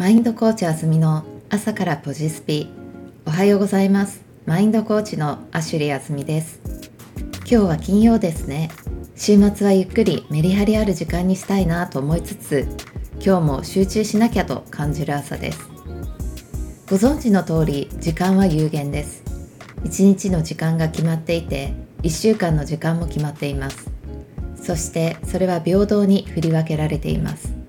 マインドコーチあずみの朝からポジスピ。おはようございます。マインドコーチのアシュリーあずみです。今日は金曜ですね。週末はゆっくりメリハリある時間にしたいなと思いつつ今日も集中しなきゃと感じる朝です。ご存知の通り時間は有限です。一日の時間が決まっていて1週間の時間も決まっています。そしてそれは平等に振り分けられています。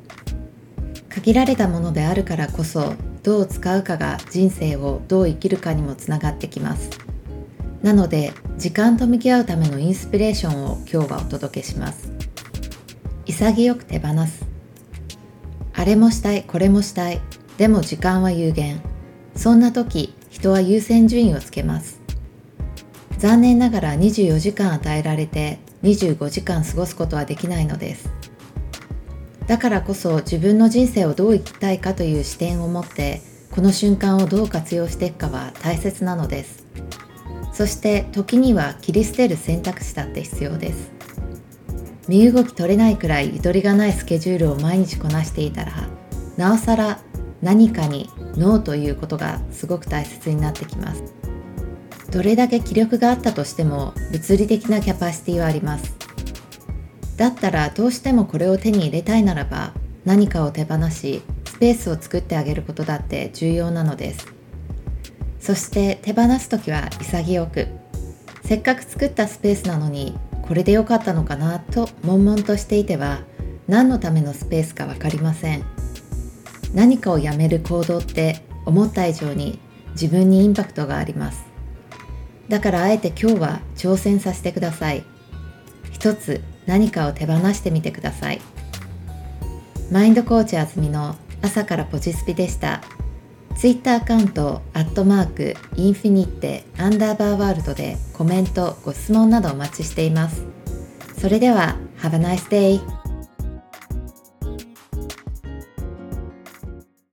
限られたものであるからこそどう使うかが人生をどう生きるかにもつながってきます。なので時間と向き合うためのインスピレーションを今日はお届けします。潔く手放す。あれもしたいこれもしたい。でも時間は有限。そんな時人は優先順位をつけます。残念ながら24時間与えられて25時間過ごすことはできないのです。だからこそ自分の人生をどう生きたいかという視点を持ってこの瞬間をどう活用していくかは大切なのです。そして時には切り捨てる選択肢だって必要です。身動き取れないくらいゆとりがないスケジュールを毎日こなしていたらなおさら何かにノーということがすごく大切になってきます。どれだけ気力があったとしても物理的なキャパシティはあります。だったらどうしてもこれを手に入れたいならば何かを手放しスペースを作ってあげることだって重要なのです。そして手放す時は潔くせっかく作ったスペースなのにこれで良かったのかなと悶々としていては何のためのスペースか分かりません。何かをやめる行動って思った以上に自分にインパクトがあります。だからあえて今日は挑戦させてください。一つ何かを手放してみてください。マインドコーチあずみの朝からポジスピでした。ツイッターアカウントアットマークインフィニッテアンダーバーワールドでコメントご質問などお待ちしています。それでは Have a nice day!